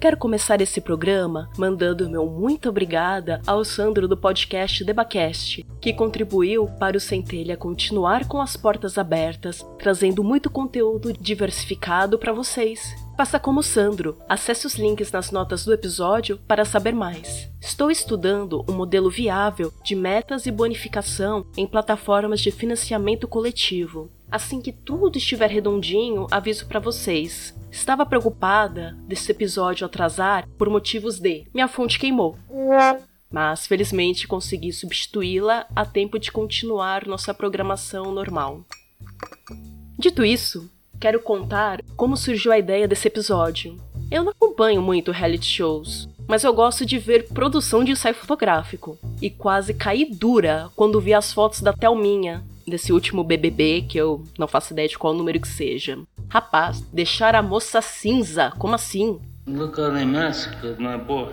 Quero começar esse programa mandando meu muito obrigada ao Sandro do podcast Debacast, que contribuiu para o Centelha continuar com as portas abertas, trazendo muito conteúdo diversificado para vocês. Faça como Sandro, acesse os links nas notas do episódio para saber mais. Estou estudando um modelo viável de metas e bonificação em plataformas de financiamento coletivo. Assim que tudo estiver redondinho, aviso para vocês. Estava preocupada desse episódio atrasar por motivos de minha fonte queimou. Mas felizmente consegui substituí-la a tempo de continuar nossa programação normal. Dito isso, quero contar como surgiu a ideia desse episódio. Eu não acompanho muito reality shows, mas eu gosto de ver produção de ensaio fotográfico. E quase caí dura quando vi as fotos da Thelminha, desse último BBB, que eu não faço ideia de qual número que seja. Rapaz, deixar a moça cinza, como assim? Boy.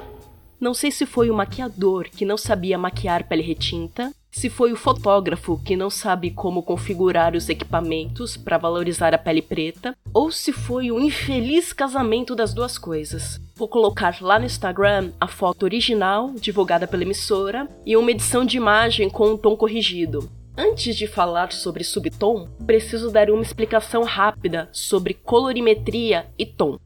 Não sei se foi o maquiador que não sabia maquiar pele retinta, se foi o fotógrafo que não sabe como configurar os equipamentos para valorizar a pele preta, ou se foi o infeliz casamento das duas coisas. Vou colocar lá no Instagram a foto original, divulgada pela emissora, e uma edição de imagem com um tom corrigido. Antes de falar sobre subtom, preciso dar uma explicação rápida sobre colorimetria e tom.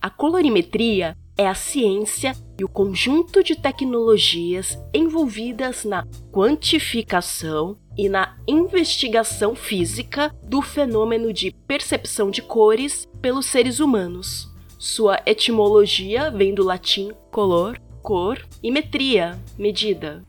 A colorimetria é a ciência e o conjunto de tecnologias envolvidas na quantificação e na investigação física do fenômeno de percepção de cores pelos seres humanos. Sua etimologia vem do latim color, cor e metria, medida.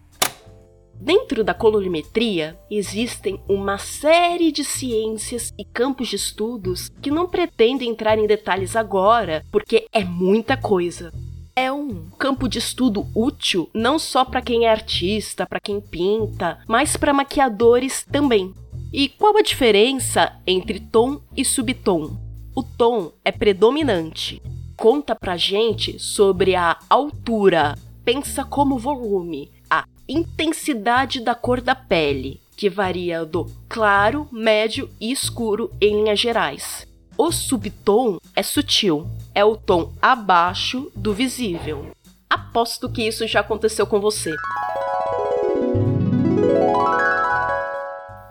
Dentro da colorimetria existem uma série de ciências e campos de estudos que não pretendem entrar em detalhes agora, porque é muita coisa. É um campo de estudo útil não só para quem é artista, para quem pinta, mas para maquiadores também. E qual a diferença entre tom e subtom? O tom é predominante. Conta pra gente sobre a altura, pensa como volume, intensidade da cor da pele, que varia do claro, médio e escuro em linhas gerais. O subtom é sutil, é o tom abaixo do visível. Aposto que isso já aconteceu com você.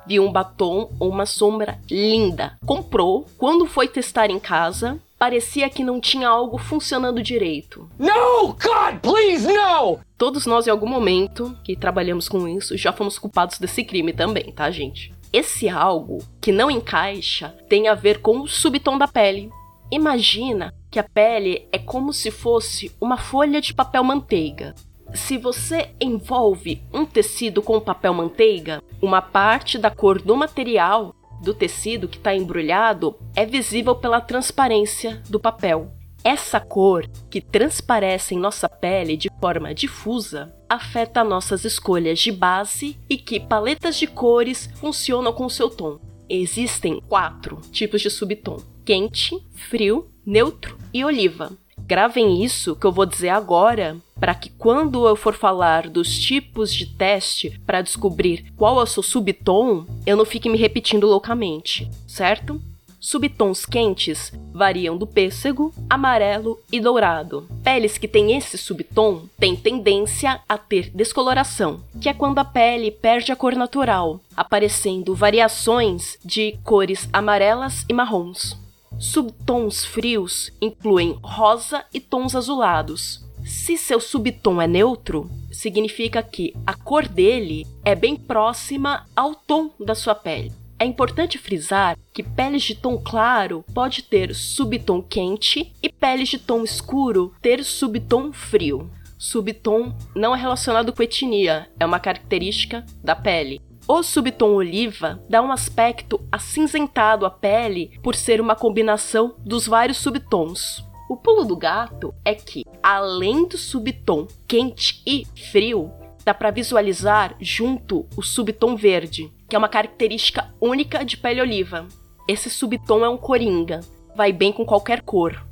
Viu um batom ou uma sombra linda, comprou, quando foi testar em casa, parecia que não tinha algo funcionando direito. No, God, please, no! Todos nós, em algum momento que trabalhamos com isso, já fomos culpados desse crime também, tá, gente? Esse algo que não encaixa tem a ver com o subtom da pele. Imagina que a pele é como se fosse uma folha de papel manteiga. Se você envolve um tecido com papel manteiga, uma parte da cor do material do tecido que está embrulhado é visível pela transparência do papel. Essa cor, que transparece em nossa pele de forma difusa, afeta nossas escolhas de base e que paletas de cores funcionam com seu tom. Existem quatro tipos de subtom: quente, frio, neutro e oliva. Gravem isso que eu vou dizer agora, para que quando eu for falar dos tipos de teste para descobrir qual é o seu subtom, eu não fique me repetindo loucamente, certo? Subtons quentes variam do pêssego, amarelo e dourado. Peles que têm esse subtom têm tendência a ter descoloração, que é quando a pele perde a cor natural, aparecendo variações de cores amarelas e marrons. Subtons frios incluem rosa e tons azulados. Se seu subtom é neutro, significa que a cor dele é bem próxima ao tom da sua pele. É importante frisar que peles de tom claro pode ter subtom quente e peles de tom escuro ter subtom frio. Subtom não é relacionado com etnia, é uma característica da pele. O subtom oliva dá um aspecto acinzentado à pele por ser uma combinação dos vários subtons. O pulo do gato é que além do subtom quente e frio, dá para visualizar junto o subtom verde, que é uma característica única de pele oliva. Esse subtom é um coringa, vai bem com qualquer cor.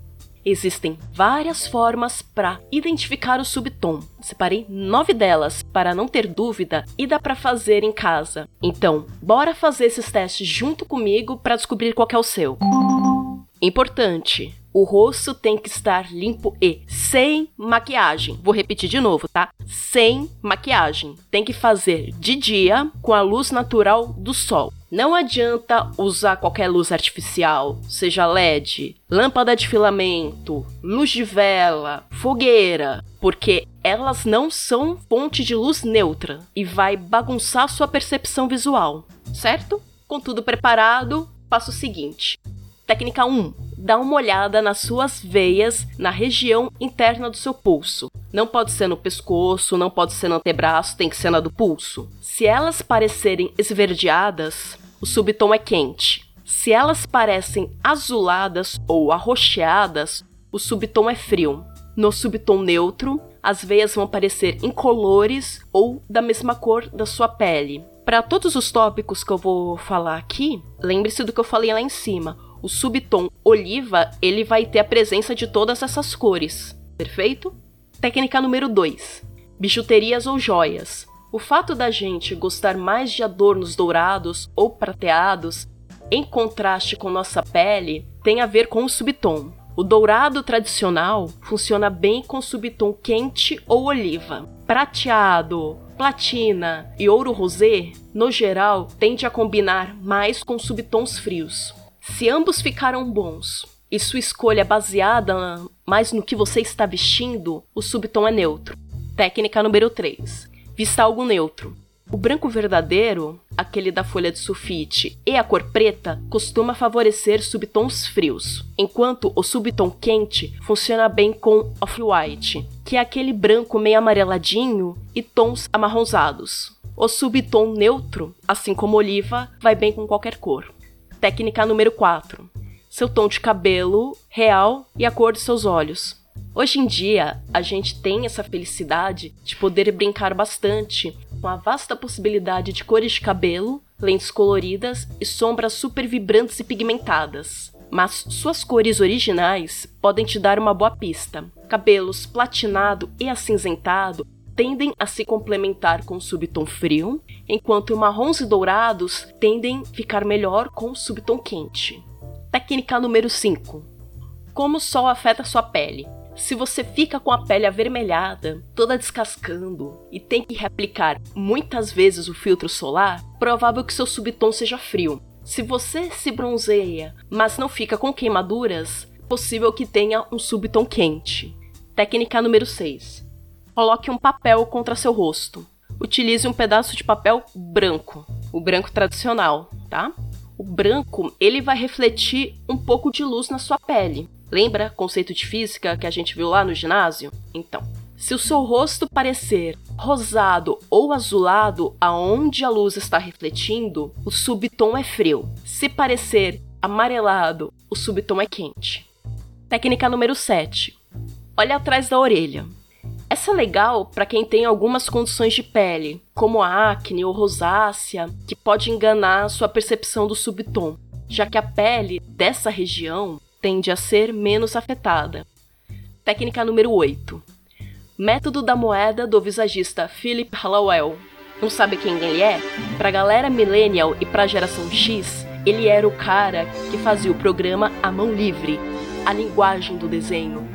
Existem várias formas para identificar o subtom. Separei nove delas para não ter dúvida e dá para fazer em casa. Então, bora fazer esses testes junto comigo para descobrir qual é o seu. Importante, o rosto tem que estar limpo e sem maquiagem. Vou repetir de novo, tá? Sem maquiagem. Tem que fazer de dia com a luz natural do sol. Não adianta usar qualquer luz artificial, seja LED, lâmpada de filamento, luz de vela, fogueira, porque elas não são fonte de luz neutra e vai bagunçar sua percepção visual, certo? Com tudo preparado, passo o seguinte: Técnica 1. Dá uma olhada nas suas veias na região interna do seu pulso. Não pode ser no pescoço, não pode ser no antebraço, tem que ser na do pulso. Se elas parecerem esverdeadas, o subtom é quente. Se elas parecem azuladas ou arroxeadas, o subtom é frio. No subtom neutro, as veias vão parecer incolores ou da mesma cor da sua pele. Para todos os tópicos que eu vou falar aqui, lembre-se do que eu falei lá em cima o subtom oliva, ele vai ter a presença de todas essas cores, perfeito? Técnica número 2. Bijuterias ou joias. O fato da gente gostar mais de adornos dourados ou prateados, em contraste com nossa pele, tem a ver com o subtom. O dourado tradicional funciona bem com subtom quente ou oliva. Prateado, platina e ouro rosé, no geral, tende a combinar mais com subtons frios. Se ambos ficaram bons e sua escolha é baseada mais no que você está vestindo, o subtom é neutro. Técnica número 3. Vista algo neutro. O branco verdadeiro, aquele da folha de sulfite, e a cor preta costuma favorecer subtons frios, enquanto o subtom quente funciona bem com off-white, que é aquele branco meio amareladinho e tons amarronzados. O subtom neutro, assim como oliva, vai bem com qualquer cor. Técnica número 4. Seu tom de cabelo real e a cor de seus olhos. Hoje em dia, a gente tem essa felicidade de poder brincar bastante com a vasta possibilidade de cores de cabelo, lentes coloridas e sombras super vibrantes e pigmentadas. Mas suas cores originais podem te dar uma boa pista. Cabelos platinado e acinzentado tendem a se complementar com o subtom frio, enquanto marrons e dourados tendem a ficar melhor com o subtom quente. Técnica número 5. Como o sol afeta sua pele? Se você fica com a pele avermelhada, toda descascando e tem que reaplicar muitas vezes o filtro solar, provável que seu subtom seja frio. Se você se bronzeia, mas não fica com queimaduras, possível que tenha um subtom quente. Técnica número 6. Coloque um papel contra seu rosto. Utilize um pedaço de papel branco, o branco tradicional, tá? O branco, ele vai refletir um pouco de luz na sua pele. Lembra conceito de física que a gente viu lá no ginásio? Então, se o seu rosto parecer rosado ou azulado aonde a luz está refletindo, o subtom é frio. Se parecer amarelado, o subtom é quente. Técnica número 7. Olhe atrás da orelha. Essa é legal para quem tem algumas condições de pele, como acne ou rosácea, que pode enganar sua percepção do subtom, já que a pele dessa região tende a ser menos afetada. Técnica número 8. Método da moeda do visagista Philip Hallowell. Não sabe quem ele é? Pra galera millennial e pra geração X, ele era o cara que fazia o programa A Mão Livre, a linguagem do desenho,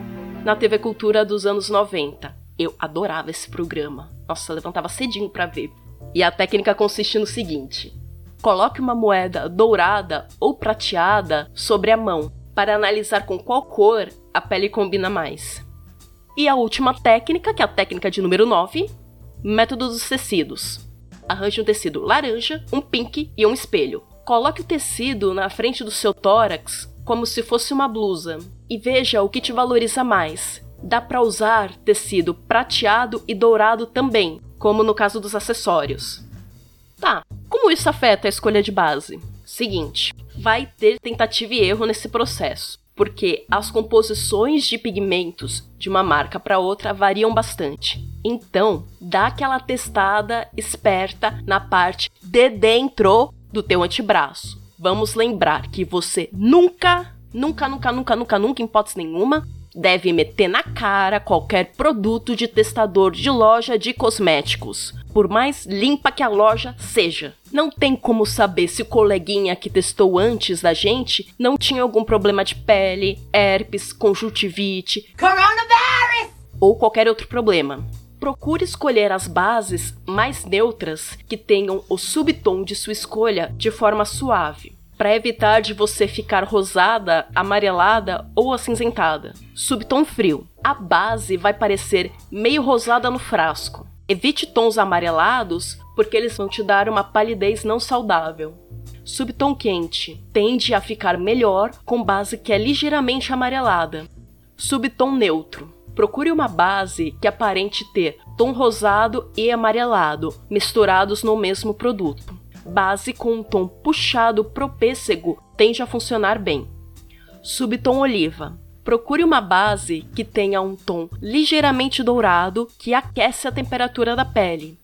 na TV Cultura dos anos 90. Eu adorava esse programa. Nossa, levantava cedinho para ver. E a técnica consiste no seguinte: coloque uma moeda dourada ou prateada sobre a mão para analisar com qual cor a pele combina mais. E a última técnica, que é a técnica de número 9, método dos tecidos. Arranje um tecido laranja, um pink e um espelho. Coloque o tecido na frente do seu tórax como se fosse uma blusa e veja o que te valoriza mais, Dá para usar tecido prateado e dourado também, como no caso dos acessórios. Tá, como isso afeta a escolha de base? Seguinte, vai ter tentativa e erro nesse processo. porque as composições de pigmentos de uma marca para outra variam bastante. Então, dá aquela testada esperta na parte de dentro do teu antebraço. Vamos lembrar que você nunca, nunca, nunca, nunca, nunca, nunca, em hipótese nenhuma, deve meter na cara qualquer produto de testador de loja de cosméticos, por mais limpa que a loja seja. Não tem como saber se o coleguinha que testou antes da gente não tinha algum problema de pele, herpes, conjuntivite, coronavirus ou qualquer outro problema. Procure escolher as bases mais neutras que tenham o subtom de sua escolha de forma suave para evitar de você ficar rosada, amarelada ou acinzentada. Subtom frio. A base vai parecer meio rosada no frasco. Evite tons amarelados porque eles vão te dar uma palidez não saudável. Subtom quente tende a ficar melhor com base que é ligeiramente amarelada. Subtom neutro. Procure uma base que aparente ter tom rosado e amarelado misturados no mesmo produto base com um tom puxado pro pêssego tende a funcionar bem. Subtom oliva. Procure uma base que tenha um tom ligeiramente dourado que aquece a temperatura da pele.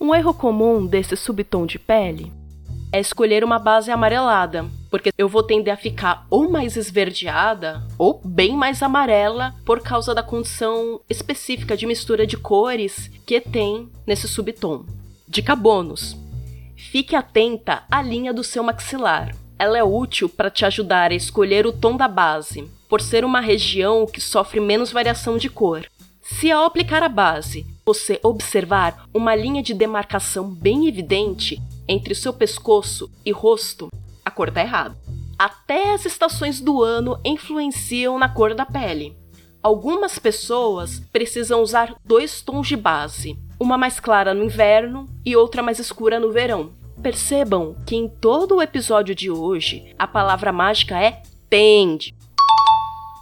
Um erro comum desse subtom de pele é escolher uma base amarelada, porque eu vou tender a ficar ou mais esverdeada ou bem mais amarela por causa da condição específica de mistura de cores que tem nesse subtom. Dica bônus: Fique atenta à linha do seu maxilar. Ela é útil para te ajudar a escolher o tom da base, por ser uma região que sofre menos variação de cor. Se ao aplicar a base você observar uma linha de demarcação bem evidente entre seu pescoço e rosto, a cor está errada. Até as estações do ano influenciam na cor da pele. Algumas pessoas precisam usar dois tons de base, uma mais clara no inverno e outra mais escura no verão. Percebam que em todo o episódio de hoje a palavra mágica é tende.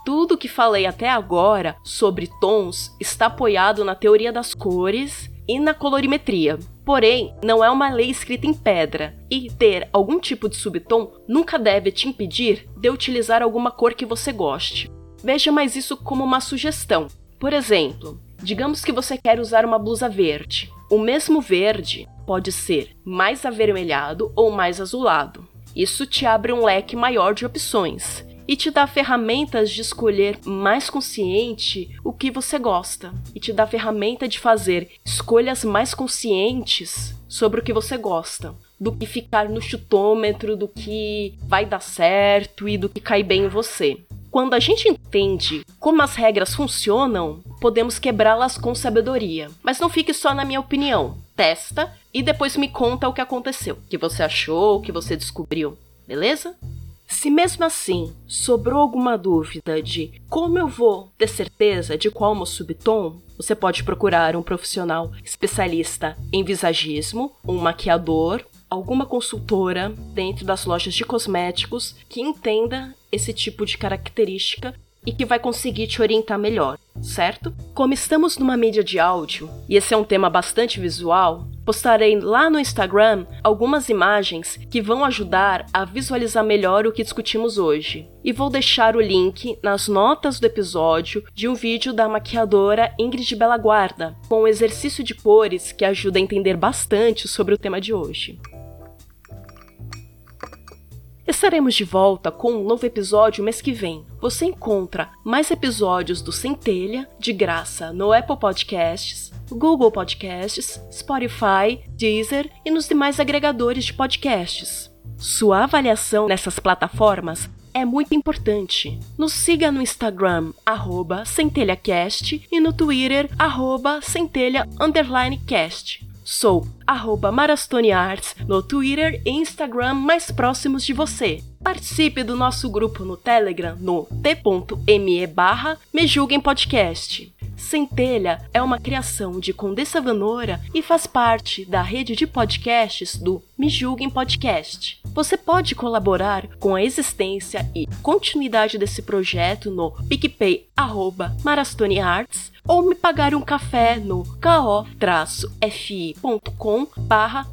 Tudo que falei até agora sobre tons está apoiado na teoria das cores e na colorimetria. Porém, não é uma lei escrita em pedra, e ter algum tipo de subtom nunca deve te impedir de utilizar alguma cor que você goste. Veja mais isso como uma sugestão. Por exemplo, digamos que você quer usar uma blusa verde. O mesmo verde pode ser mais avermelhado ou mais azulado. Isso te abre um leque maior de opções e te dá ferramentas de escolher mais consciente o que você gosta e te dá ferramenta de fazer escolhas mais conscientes sobre o que você gosta, do que ficar no chutômetro do que vai dar certo e do que cai bem em você. Quando a gente entende como as regras funcionam, podemos quebrá-las com sabedoria. Mas não fique só na minha opinião. Testa e depois me conta o que aconteceu, o que você achou, o que você descobriu, beleza? Se mesmo assim sobrou alguma dúvida de como eu vou ter certeza de qual o meu subtom, você pode procurar um profissional especialista em visagismo, um maquiador, alguma consultora dentro das lojas de cosméticos que entenda esse tipo de característica e que vai conseguir te orientar melhor, certo? Como estamos numa mídia de áudio e esse é um tema bastante visual, postarei lá no Instagram algumas imagens que vão ajudar a visualizar melhor o que discutimos hoje. E vou deixar o link nas notas do episódio de um vídeo da maquiadora Ingrid Bela Guarda, com um exercício de cores que ajuda a entender bastante sobre o tema de hoje. Estaremos de volta com um novo episódio mês que vem. Você encontra mais episódios do Centelha de graça no Apple Podcasts, Google Podcasts, Spotify, Deezer e nos demais agregadores de podcasts. Sua avaliação nessas plataformas é muito importante. Nos siga no Instagram, arroba centelhacast e no Twitter, arroba centelha_cast. Sou arroba Arts no Twitter e Instagram mais próximos de você. Participe do nosso grupo no Telegram no t.me barra Me Julguem Podcast. Centelha é uma criação de Condessa Vanora e faz parte da rede de podcasts do Me Julguem Podcast. Você pode colaborar com a existência e continuidade desse projeto no PicPay Marastone Arts ou me pagar um café no ko-fi.com barra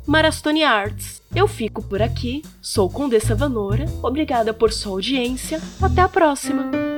Arts. Eu fico por aqui, sou Condessa Vanora, obrigada por sua audiência, até a próxima!